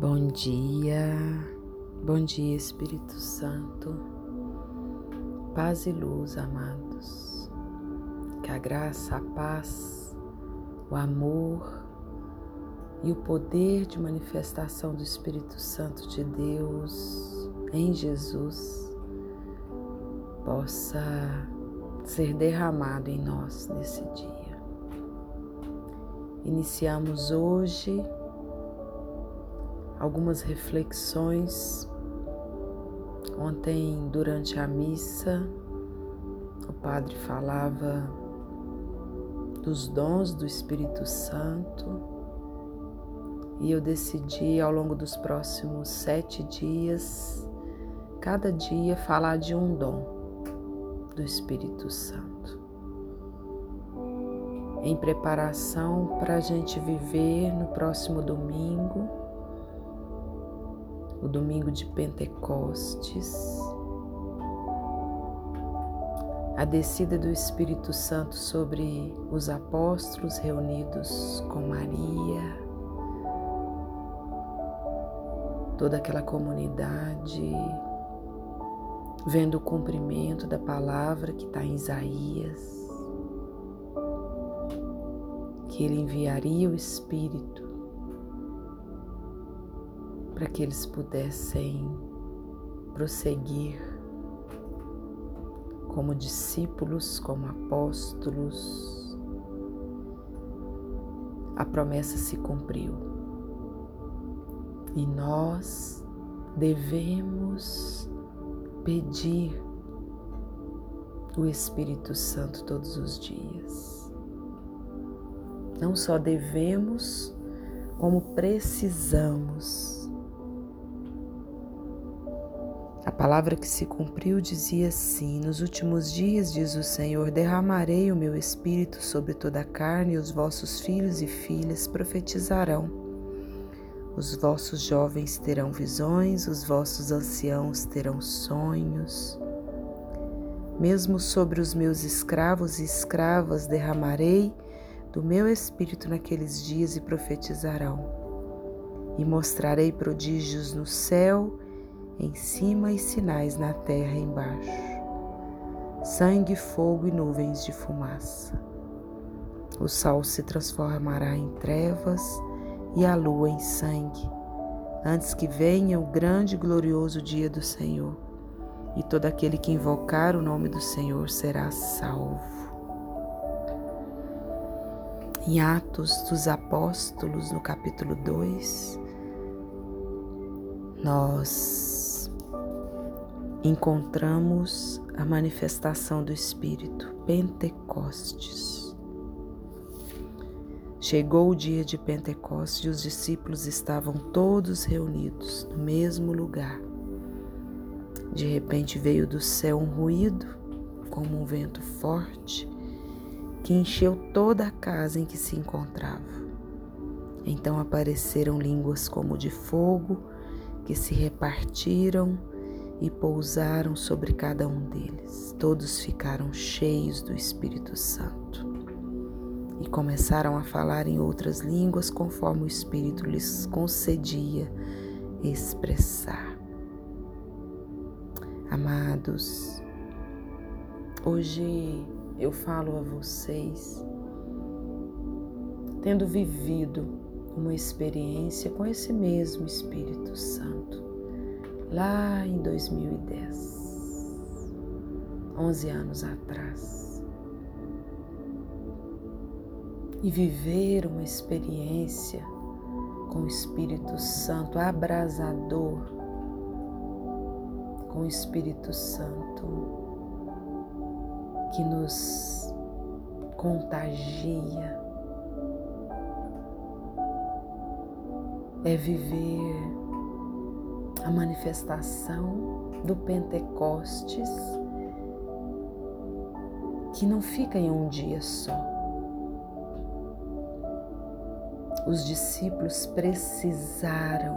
Bom dia, bom dia Espírito Santo, paz e luz, amados. Que a graça, a paz, o amor e o poder de manifestação do Espírito Santo de Deus em Jesus possa ser derramado em nós nesse dia. Iniciamos hoje algumas reflexões. Ontem, durante a missa, o padre falava dos dons do Espírito Santo e eu decidi ao longo dos próximos sete dias, cada dia, falar de um dom do Espírito Santo. Em preparação para a gente viver no próximo domingo o domingo de Pentecostes, a descida do Espírito Santo sobre os apóstolos reunidos com Maria, toda aquela comunidade, vendo o cumprimento da palavra que está em Isaías, que ele enviaria o Espírito para que eles pudessem prosseguir como discípulos, como apóstolos. A promessa se cumpriu e nós devemos pedir o Espírito Santo todos os dias. Não só devemos, como precisamos palavra que se cumpriu dizia assim: Nos últimos dias, diz o Senhor, derramarei o meu espírito sobre toda a carne, e os vossos filhos e filhas profetizarão. Os vossos jovens terão visões, os vossos anciãos terão sonhos. Mesmo sobre os meus escravos e escravas derramarei do meu espírito naqueles dias e profetizarão. E mostrarei prodígios no céu em cima e sinais na terra embaixo, sangue, fogo e nuvens de fumaça. O sol se transformará em trevas e a lua em sangue, antes que venha o grande e glorioso dia do Senhor, e todo aquele que invocar o nome do Senhor será salvo. Em Atos dos Apóstolos, no capítulo 2, nós encontramos a manifestação do Espírito, Pentecostes. Chegou o dia de Pentecostes e os discípulos estavam todos reunidos no mesmo lugar. De repente veio do céu um ruído, como um vento forte, que encheu toda a casa em que se encontrava. Então apareceram línguas como de fogo, que se repartiram e pousaram sobre cada um deles. Todos ficaram cheios do Espírito Santo e começaram a falar em outras línguas conforme o Espírito lhes concedia expressar. Amados, hoje eu falo a vocês, tendo vivido uma experiência com esse mesmo Espírito Santo lá em 2010, 11 anos atrás, e viver uma experiência com o Espírito Santo abrasador, com o Espírito Santo que nos contagia, é viver a manifestação do Pentecostes que não fica em um dia só. Os discípulos precisaram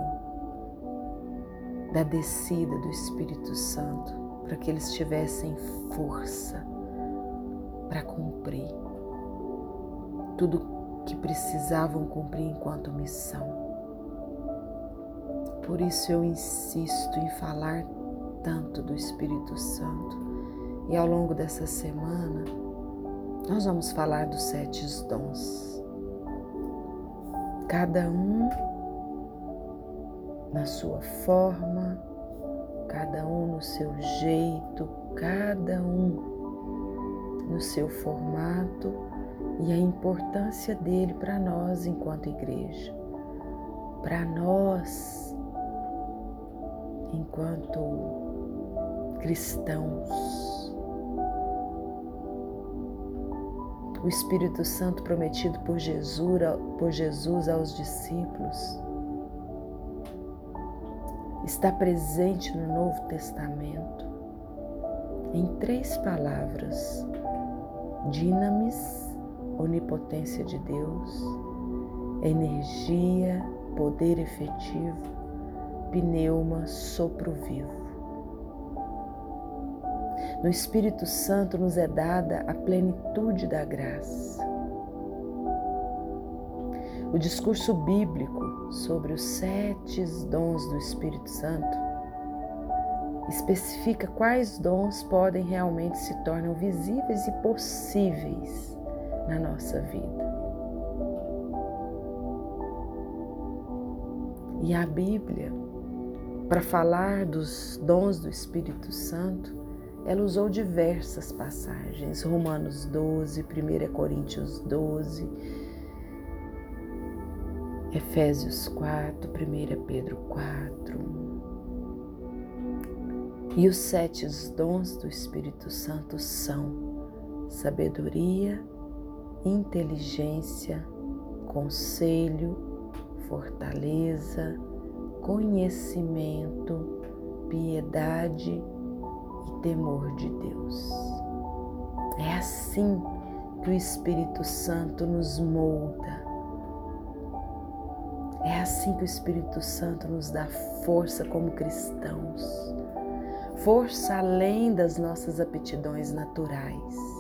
da descida do Espírito Santo para que eles tivessem força para cumprir tudo que precisavam cumprir enquanto missão. Por isso eu insisto em falar tanto do Espírito Santo. E ao longo dessa semana, nós vamos falar dos sete dons. Cada um na sua forma, cada um no seu jeito, cada um no seu formato e a importância dele para nós enquanto igreja, para nós enquanto cristãos. O Espírito Santo prometido por Jesus, por Jesus aos discípulos está presente no Novo Testamento em três palavras: dinamis, onipotência de Deus, energia, poder efetivo, pneuma, sopro vivo. No Espírito Santo nos é dada a plenitude da graça. O discurso bíblico sobre os sete dons do Espírito Santo especifica quais dons podem realmente se tornam visíveis e possíveis na nossa vida. E a Bíblia, para falar dos dons do Espírito Santo, ela usou diversas passagens, Romanos 12, 1 Coríntios 12, Efésios 4, 1 Pedro 4. E os sete dons do Espírito Santo são sabedoria, inteligência, conselho, fortaleza, conhecimento, piedade e temor de Deus. É assim que o Espírito Santo nos molda. É assim que o Espírito Santo nos dá força como cristãos. Força além das nossas aptidões naturais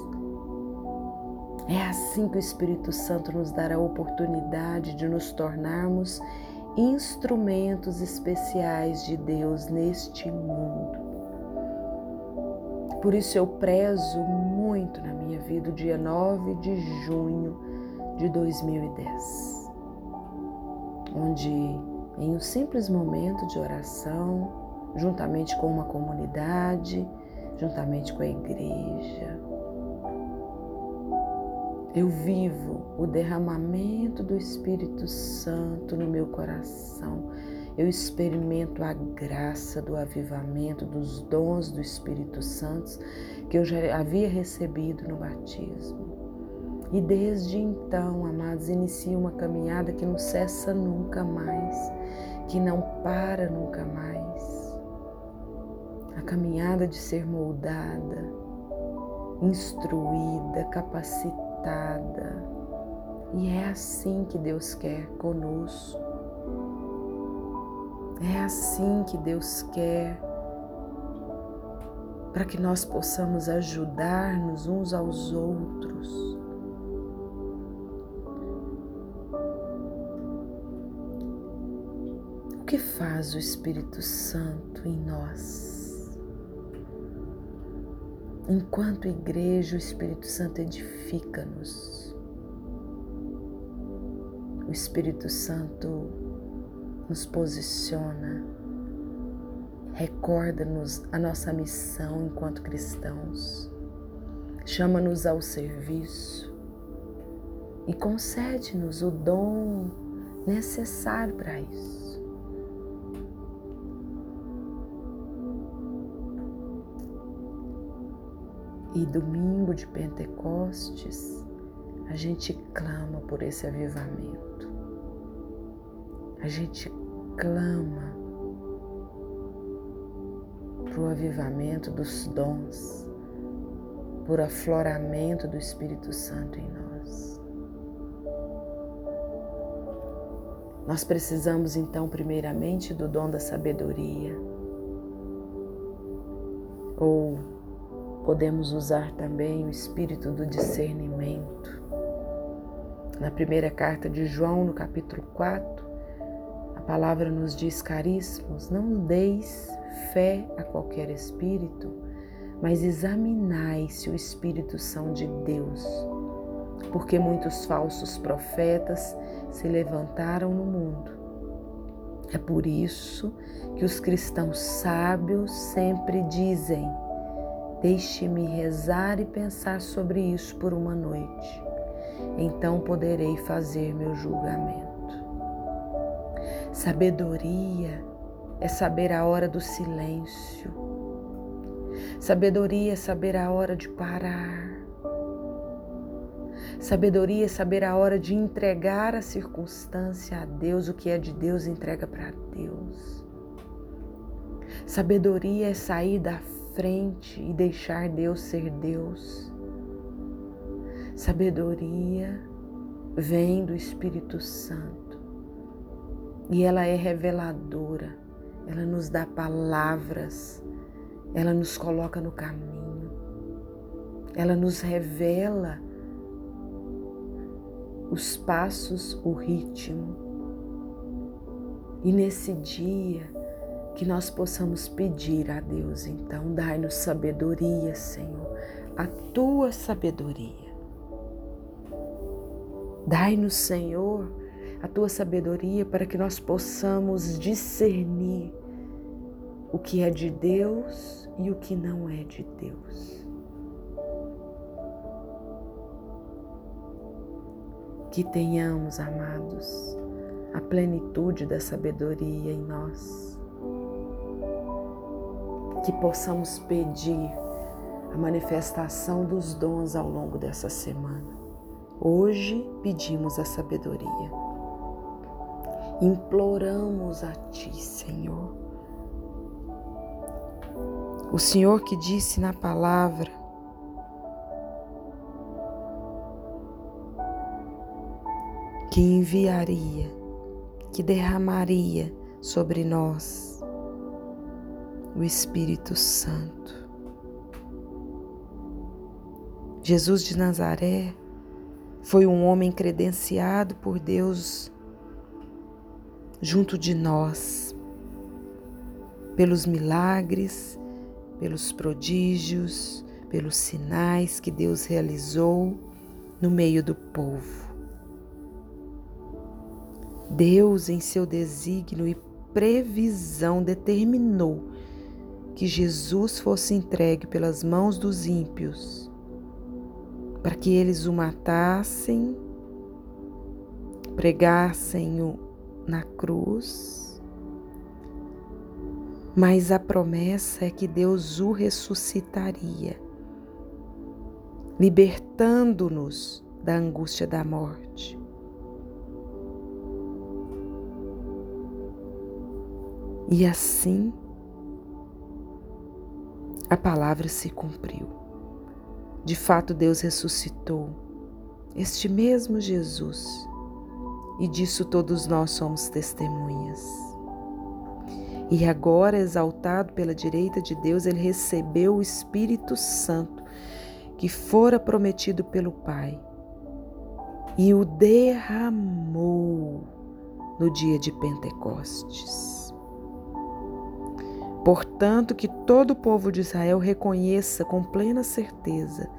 é assim que o Espírito Santo nos dará a oportunidade de nos tornarmos instrumentos especiais de Deus neste mundo. Por isso eu prezo muito na minha vida o dia 9 de junho de 2010, onde em um simples momento de oração, juntamente com uma comunidade, juntamente com a igreja, eu vivo o derramamento do Espírito Santo no meu coração. Eu experimento a graça do avivamento, dos dons do Espírito Santo que eu já havia recebido no batismo. E desde então, amados, inicia uma caminhada que não cessa nunca mais, que não para nunca mais. A caminhada de ser moldada, instruída, capacitada E é assim que Deus quer conosco. É assim que Deus quer para que nós possamos ajudar-nos uns aos outros. O que faz o Espírito Santo em nós? Enquanto igreja, o Espírito Santo edifica-nos. O Espírito Santo nos posiciona, recorda-nos a nossa missão enquanto cristãos, chama-nos ao serviço e concede-nos o dom necessário para isso. E domingo de Pentecostes, a gente clama por esse avivamento. A gente clama por o avivamento dos dons, por afloramento do Espírito Santo em nós. Nós precisamos então, primeiramente, do dom da sabedoria, ou Podemos usar também o espírito do discernimento. Na primeira carta de João, no capítulo 4, a palavra nos diz, caríssimos, não deis fé a qualquer espírito, mas examinai se o espírito são de Deus, porque muitos falsos profetas se levantaram no mundo. É por isso que os cristãos sábios sempre dizem: Deixe-me rezar e pensar sobre isso por uma noite, então poderei fazer meu julgamento. Sabedoria é saber a hora do silêncio. Sabedoria é saber a hora de parar. Sabedoria é saber a hora de entregar a circunstância a Deus, o que é de Deus entrega para Deus. Sabedoria é sair da frente e deixar Deus ser Deus. Sabedoria vem do Espírito Santo e ela é reveladora, ela nos dá palavras, ela nos coloca no caminho, ela nos revela os passos, o ritmo. E nesse dia que nós possamos pedir a Deus, então, dai-nos sabedoria, Senhor, a tua sabedoria. Dai-nos, Senhor, a tua sabedoria para que nós possamos discernir o que é de Deus e o que não é de Deus. Que tenhamos, amados, a plenitude da sabedoria em nós. Que possamos pedir a manifestação dos dons ao longo dessa semana. Hoje pedimos a sabedoria imploramos a Ti, Senhor. O Senhor que disse na palavra que enviaria, que derramaria sobre nós o Espírito Santo. Jesus de Nazaré foi um homem credenciado por Deus junto de nós, pelos milagres, pelos prodígios, pelos sinais que Deus realizou no meio do povo. Deus, em seu desígnio e previsão, determinou que Jesus fosse entregue pelas mãos dos ímpios, para que eles o matassem, pregassem o na cruz, mas a promessa é que Deus o ressuscitaria, libertando-nos da angústia da morte. E assim a palavra se cumpriu. De fato, Deus ressuscitou este mesmo Jesus e disso todos nós somos testemunhas. E agora, exaltado pela direita de Deus, ele recebeu o Espírito Santo que fora prometido pelo Pai e o derramou no dia de Pentecostes. Portanto, que todo o povo de Israel reconheça com plena certeza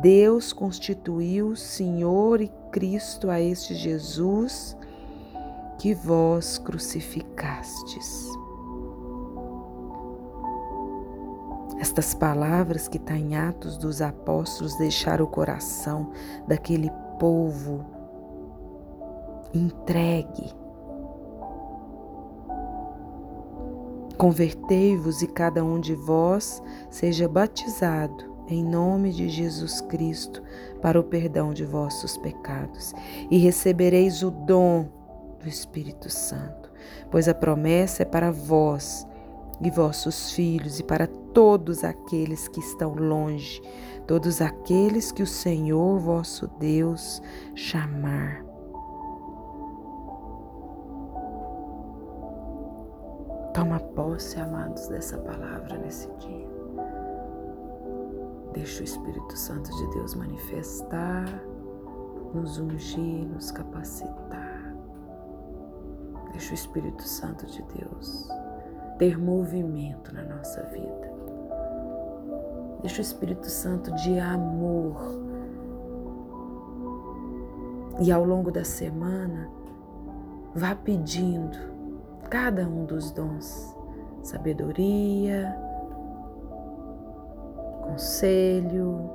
Deus constituiu Senhor e Cristo a este Jesus que vós crucificastes. Estas palavras que estão em Atos dos Apóstolos deixaram o coração daquele povo entregue. Convertei-vos e cada um de vós seja batizado em nome de Jesus Cristo para o perdão de vossos pecados e recebereis o dom do Espírito Santo, pois a promessa é para vós e vossos filhos e para todos aqueles que estão longe, todos aqueles que o Senhor vosso Deus chamar. Posse, amados, dessa palavra nesse dia. Deixa o Espírito Santo de Deus manifestar, nos ungir, nos capacitar. Deixa o Espírito Santo de Deus ter movimento na nossa vida. Deixa o Espírito Santo de amor. E ao longo da semana, vá pedindo cada um dos dons: sabedoria, conselho,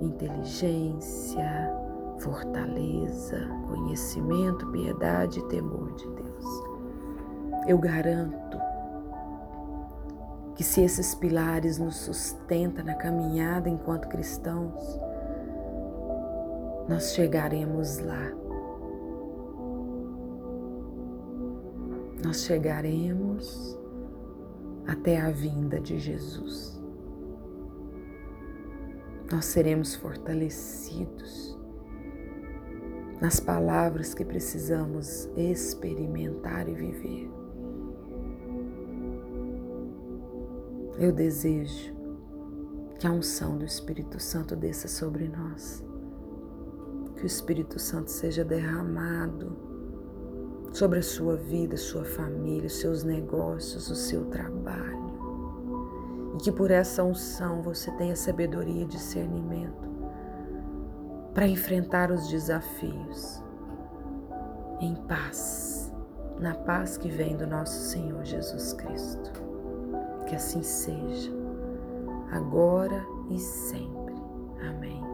inteligência, fortaleza, conhecimento, piedade e temor de Deus. Eu garanto que se esses pilares nos sustentam na caminhada enquanto cristãos, nós chegaremos lá. Nós chegaremos até a vinda de Jesus. Nós seremos fortalecidos nas palavras que precisamos experimentar e viver. Eu desejo que a unção do Espírito Santo desça sobre nós, que o Espírito Santo seja derramado sobre a sua vida, sua família, os seus negócios, o seu trabalho. E que por essa unção você tenha sabedoria e discernimento para enfrentar os desafios em paz, na paz que vem do nosso Senhor Jesus Cristo. Que assim seja, agora e sempre. Amém.